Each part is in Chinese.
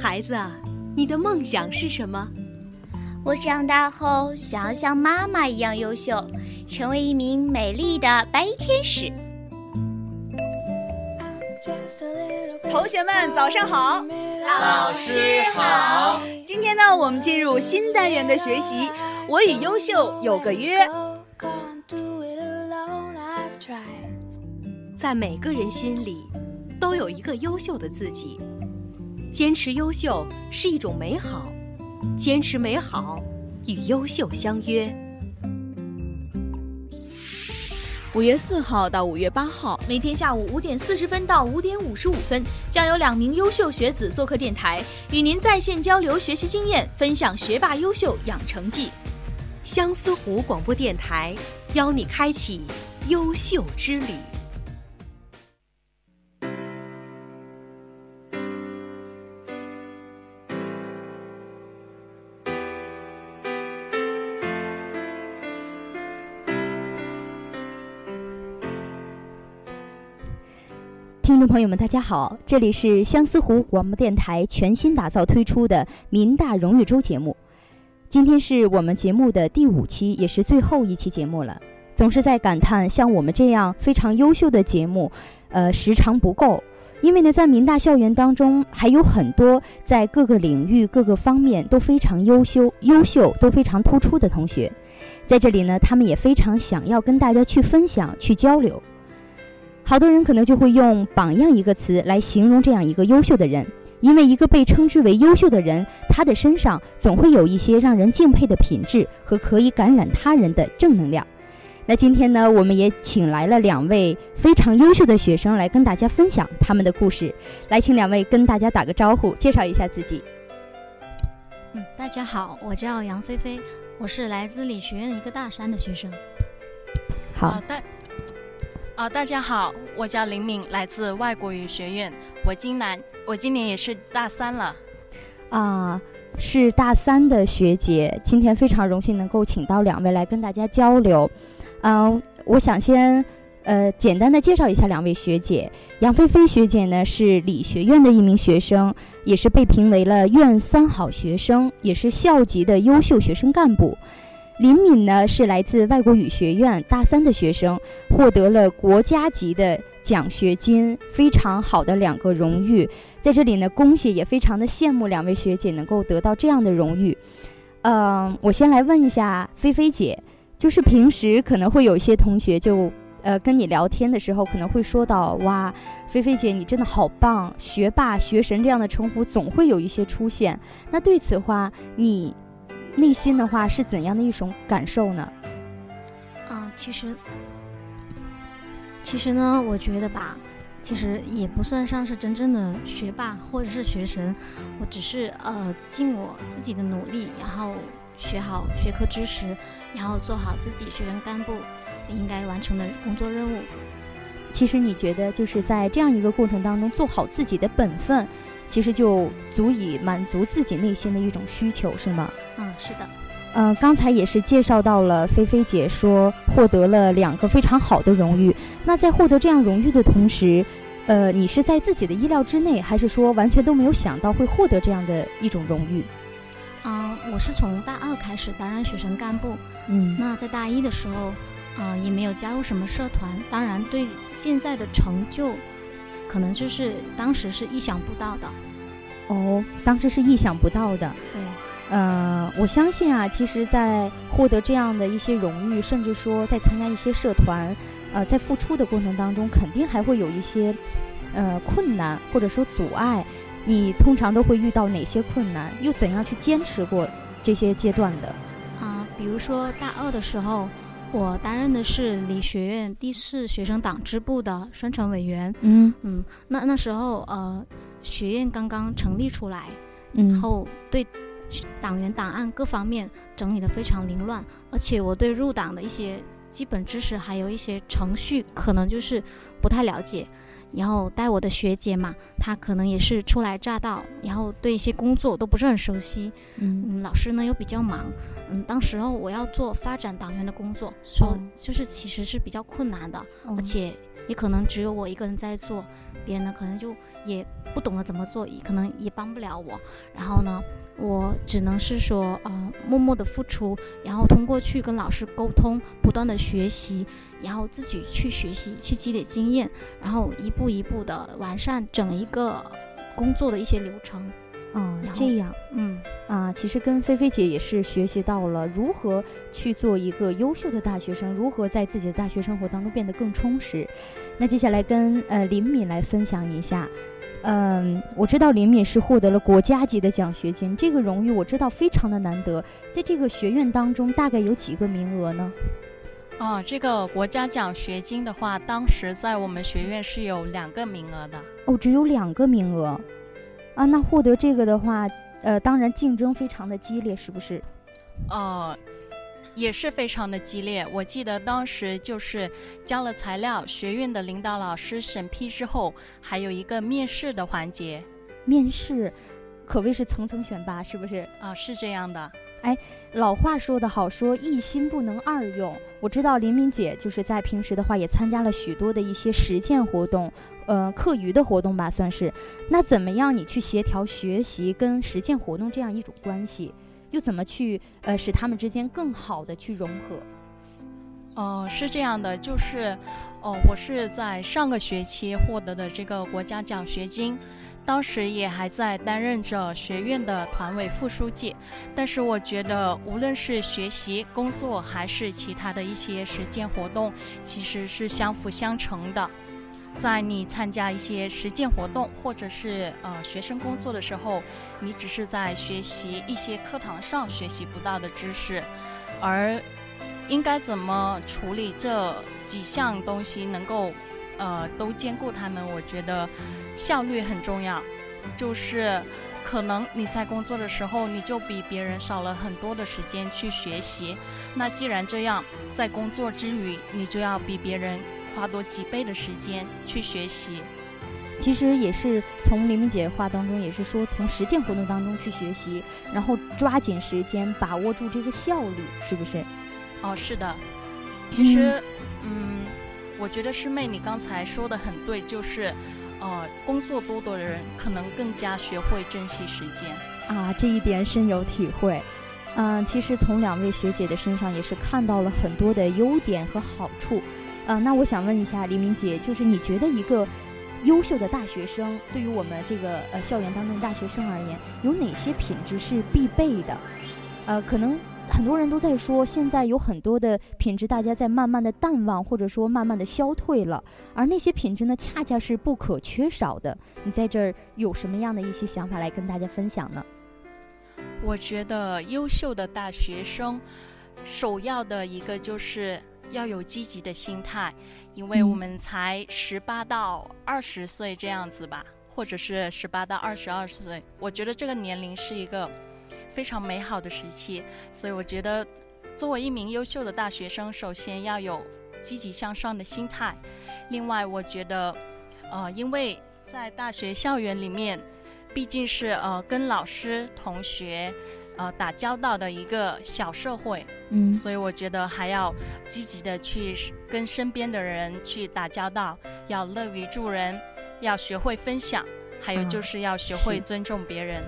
孩子啊，你的梦想是什么？我长大后想要像妈妈一样优秀，成为一名美丽的白衣天使。同学们，早上好！老师好！今天呢，我们进入新单元的学习。我与优秀有个约。在每个人心里，都有一个优秀的自己。坚持优秀是一种美好，坚持美好与优秀相约。五月四号到五月八号，每天下午五点四十分到五点五十五分，将有两名优秀学子做客电台，与您在线交流学习经验，分享学霸优秀养成记。相思湖广播电台邀你开启优秀之旅。听众朋友们，大家好，这里是相思湖广播电台全新打造推出的民大荣誉周节目。今天是我们节目的第五期，也是最后一期节目了。总是在感叹，像我们这样非常优秀的节目，呃，时长不够。因为呢，在民大校园当中，还有很多在各个领域、各个方面都非常优秀、优秀、都非常突出的同学，在这里呢，他们也非常想要跟大家去分享、去交流。好多人可能就会用“榜样”一个词来形容这样一个优秀的人，因为一个被称之为优秀的人，他的身上总会有一些让人敬佩的品质和可以感染他人的正能量。那今天呢，我们也请来了两位非常优秀的学生来跟大家分享他们的故事。来，请两位跟大家打个招呼，介绍一下自己。嗯，大家好，我叫杨菲菲，我是来自理学院一个大三的学生。好的。啊，大家好，我叫林敏，来自外国语学院。我今年我今年也是大三了。啊，是大三的学姐，今天非常荣幸能够请到两位来跟大家交流。嗯，我想先呃简单的介绍一下两位学姐。杨菲菲学姐呢是理学院的一名学生，也是被评为了院三好学生，也是校级的优秀学生干部。林敏呢是来自外国语学院大三的学生，获得了国家级的奖学金，非常好的两个荣誉。在这里呢，恭喜也非常的羡慕两位学姐能够得到这样的荣誉。嗯，我先来问一下菲菲姐，就是平时可能会有一些同学就呃跟你聊天的时候，可能会说到哇，菲菲姐你真的好棒，学霸、学神这样的称呼总会有一些出现。那对此话你？内心的话是怎样的一种感受呢？啊，其实，其实呢，我觉得吧，其实也不算上是真正的学霸或者是学神，我只是呃尽我自己的努力，然后学好学科知识，然后做好自己学生干部应该完成的工作任务。其实你觉得就是在这样一个过程当中做好自己的本分。其实就足以满足自己内心的一种需求，是吗？嗯，是的。嗯，刚才也是介绍到了菲菲姐说获得了两个非常好的荣誉。那在获得这样荣誉的同时，呃，你是在自己的意料之内，还是说完全都没有想到会获得这样的一种荣誉？嗯，我是从大二开始担任学生干部。嗯，那在大一的时候，啊，也没有加入什么社团。当然，对现在的成就。可能就是当时是意想不到的，哦，当时是意想不到的。对，呃，我相信啊，其实，在获得这样的一些荣誉，甚至说在参加一些社团，呃，在付出的过程当中，肯定还会有一些呃困难或者说阻碍。你通常都会遇到哪些困难？又怎样去坚持过这些阶段的？啊，比如说大二的时候。我担任的是理学院第四学生党支部的宣传委员。嗯嗯，那那时候呃，学院刚刚成立出来，然后对党员档案各方面整理的非常凌乱，而且我对入党的一些基本知识还有一些程序可能就是不太了解。然后带我的学姐嘛，她可能也是初来乍到，然后对一些工作都不是很熟悉。嗯，老师呢又比较忙。嗯，当时候我要做发展党员的工作，说就是其实是比较困难的，而且也可能只有我一个人在做。别人呢可能就也不懂得怎么做，可能也帮不了我。然后呢，我只能是说，呃，默默的付出，然后通过去跟老师沟通，不断的学习，然后自己去学习，去积累经验，然后一步一步的完善整一个工作的一些流程。哦这样嗯，啊，其实跟菲菲姐也是学习到了如何去做一个优秀的大学生，如何在自己的大学生活当中变得更充实。那接下来跟呃林敏来分享一下。嗯，我知道林敏是获得了国家级的奖学金，这个荣誉我知道非常的难得。在这个学院当中，大概有几个名额呢？哦，这个国家奖学金的话，当时在我们学院是有两个名额的。哦，只有两个名额，啊，那获得这个的话，呃，当然竞争非常的激烈，是不是？呃，也是非常的激烈。我记得当时就是交了材料，学院的领导老师审批之后，还有一个面试的环节。面试可谓是层层选拔，是不是？啊、是这样的。哎老话说得好，说一心不能二用。我知道林敏姐就是在平时的话也参加了许多的一些实践活动，呃，课余的活动吧，算是。那怎么样你去协调学习跟实践活动这样一种关系，又怎么去呃使他们之间更好的去融合？哦、是这样的，就是，哦、我是在上个学期获得的这个国家奖学金，当时也还在担任着学院的团委副书记。但是我觉得，无论是学习、工作，还是其他的一些实践活动，其实是相辅相成的。在你参加一些实践活动，或者是呃学生工作的时候，你只是在学习一些课堂上学习不到的知识，而应该怎么处理这几项东西，能够呃都兼顾他们，我觉得效率很重要。就是可能你在工作的时候，你就比别人少了很多的时间去学习。那既然这样，在工作之余，你就要比别人花多几倍的时间去学习。其实也是从黎明姐话当中，也是说从实践活动当中去学习，然后抓紧时间，把握住这个效率，是不是？哦，是的，其实，嗯，我觉得师妹你刚才说的很对，就是，呃，工作多的人可能更加学会珍惜时间。啊，这一点深有体会。嗯、其实从两位学姐的身上也是看到了很多的优点和好处。呃，那我想问一下李明姐，就是你觉得一个优秀的大学生，对于我们这个呃校园当中的大学生而言，有哪些品质是必备的？呃，可能很多人都在说，现在有很多的品质大家在慢慢的淡忘，或者说慢慢的消退了，而那些品质呢，恰恰是不可缺少的。你在这儿有什么样的一些想法来跟大家分享呢？我觉得优秀的大学生，首要的一个就是要有积极的心态，因为嗯我们才十八到二十岁这样子吧，或者是十八到二十二岁，我觉得这个年龄是一个非常美好的时期，所以我觉得作为一名优秀的大学生，首先要有积极向上的心态。另外，我觉得，呃，因为在大学校园里面。毕竟是呃跟老师、同学，呃打交道的一个小社会，嗯所以我觉得还要积极的去跟身边的人去打交道，要乐于助人，要学会分享，还有啊就是要学会尊重别人。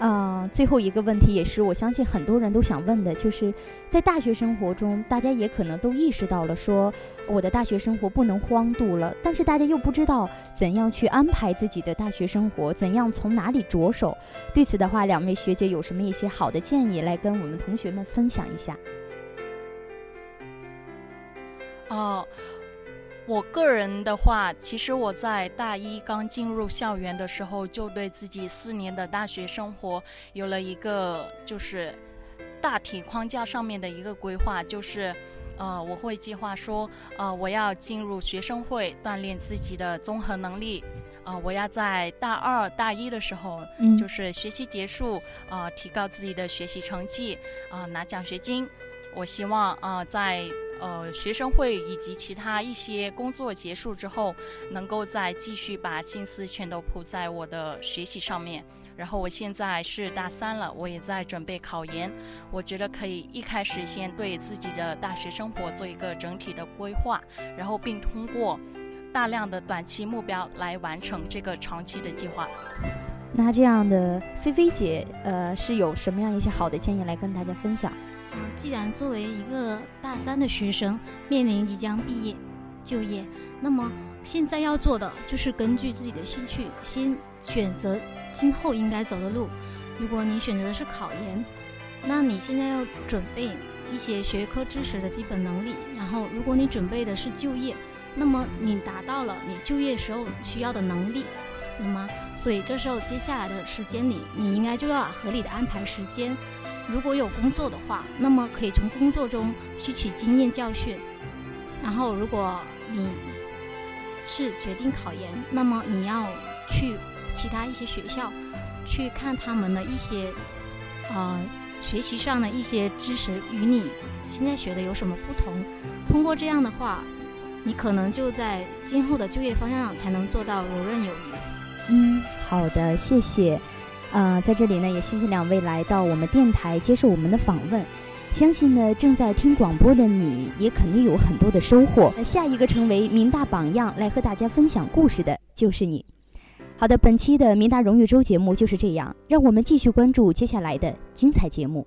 啊、最后一个问题也是我相信很多人都想问的，就是在大学生活中，大家也可能都意识到了说，我的大学生活不能荒度了，但是大家又不知道怎样去安排自己的大学生活，怎样从哪里着手。对此的话，两位学姐有什么一些好的建议来跟我们同学们分享一下？哦、我个人的话，其实我在大一刚进入校园的时候，就对自己四年的大学生活有了一个就是大体框架上面的一个规划，就是。呃，我会计划说，呃，我要进入学生会，锻炼自己的综合能力。呃，我要在大二、大一的时候，嗯就是学习结束，呃，提高自己的学习成绩，啊、拿奖学金。我希望啊、呃在呃学生会以及其他一些工作结束之后，能够再继续把心思全都扑在我的学习上面。然后我现在是大三了，我也在准备考研。我觉得可以一开始先对自己的大学生活做一个整体的规划，然后并通过大量的短期目标来完成这个长期的计划。那这样的菲菲姐，呃，是有什么样一些好的建议来跟大家分享？嗯，既然作为一个大三的学生面临即将毕业、就业，那么现在要做的就是根据自己的兴趣，先选择今后应该走的路。如果你选择的是考研，那你现在要准备一些学科知识的基本能力。然后，如果你准备的是就业，那么你达到了你就业时候需要的能力，那么，所以这时候接下来的时间里，你应该就要合理的安排时间。如果有工作的话，那么可以从工作中吸取经验教训。然后，如果你是决定考研，那么你要去其他一些学校去看他们的一些呃学习上的一些知识与你现在学的有什么不同。通过这样的话，你可能就在今后的就业方向上才能做到游刃有余。嗯，好的，谢谢。呃，在这里呢，也谢谢两位来到我们电台接受我们的访问。相信呢，正在听广播的你也肯定有很多的收获。下一个成为民大榜样来和大家分享故事的就是你。好的，本期的民大荣誉周节目就是这样，让我们继续关注接下来的精彩节目。